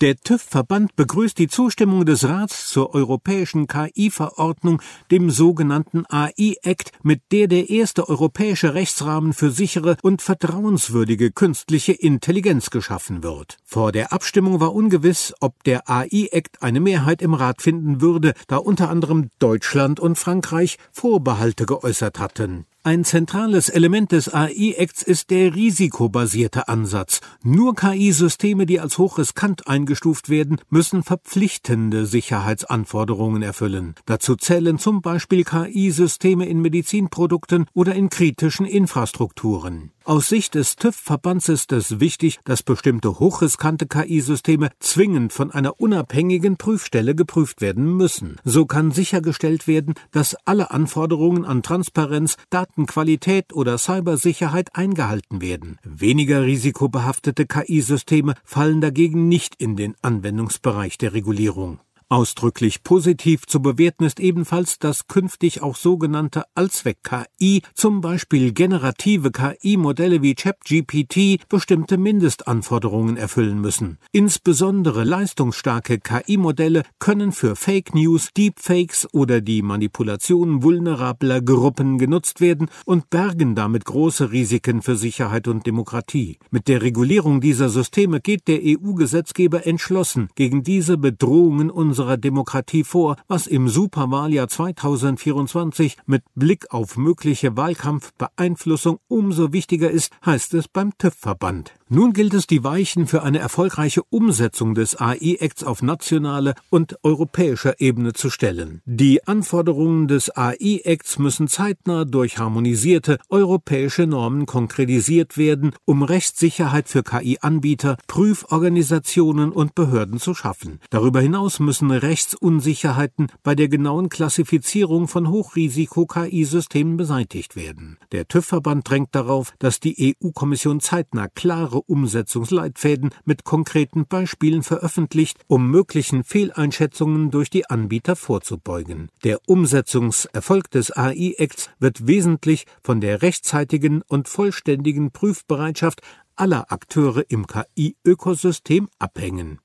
Der TÜV-Verband begrüßt die Zustimmung des Rats zur europäischen KI-Verordnung, dem sogenannten AI-Act, mit der der erste europäische Rechtsrahmen für sichere und vertrauenswürdige künstliche Intelligenz geschaffen wird. Vor der Abstimmung war ungewiss, ob der AI-Act eine Mehrheit im Rat finden würde, da unter anderem Deutschland und Frankreich Vorbehalte geäußert hatten. Ein zentrales Element des AI-Acts ist der risikobasierte Ansatz. Nur KI-Systeme, die als hochriskant eingestuft werden, müssen verpflichtende Sicherheitsanforderungen erfüllen. Dazu zählen zum Beispiel KI-Systeme in Medizinprodukten oder in kritischen Infrastrukturen. Aus Sicht des TÜV-Verbands ist es wichtig, dass bestimmte hochriskante KI-Systeme zwingend von einer unabhängigen Prüfstelle geprüft werden müssen. So kann sichergestellt werden, dass alle Anforderungen an Transparenz, Datenqualität oder Cybersicherheit eingehalten werden. Weniger risikobehaftete KI-Systeme fallen dagegen nicht in den Anwendungsbereich der Regulierung. Ausdrücklich positiv zu bewerten ist ebenfalls, dass künftig auch sogenannte Allzweck-KI, zum Beispiel generative KI-Modelle wie ChatGPT, bestimmte Mindestanforderungen erfüllen müssen. Insbesondere leistungsstarke KI-Modelle können für Fake News, Deepfakes oder die Manipulation vulnerabler Gruppen genutzt werden und bergen damit große Risiken für Sicherheit und Demokratie. Mit der Regulierung dieser Systeme geht der EU-Gesetzgeber entschlossen gegen diese Bedrohungen unserer unserer Demokratie vor, was im Superwahljahr 2024 mit Blick auf mögliche Wahlkampfbeeinflussung umso wichtiger ist, heißt es beim TÜV-Verband. Nun gilt es, die Weichen für eine erfolgreiche Umsetzung des AI-Acts auf nationaler und europäischer Ebene zu stellen. Die Anforderungen des AI-Acts müssen zeitnah durch harmonisierte europäische Normen konkretisiert werden, um Rechtssicherheit für KI-Anbieter, Prüforganisationen und Behörden zu schaffen. Darüber hinaus müssen Rechtsunsicherheiten bei der genauen Klassifizierung von Hochrisiko-KI-Systemen beseitigt werden. Der TÜV-Verband drängt darauf, dass die EU-Kommission zeitnah klare Umsetzungsleitfäden mit konkreten Beispielen veröffentlicht, um möglichen Fehleinschätzungen durch die Anbieter vorzubeugen. Der Umsetzungserfolg des AI-Acts wird wesentlich von der rechtzeitigen und vollständigen Prüfbereitschaft aller Akteure im KI-Ökosystem abhängen.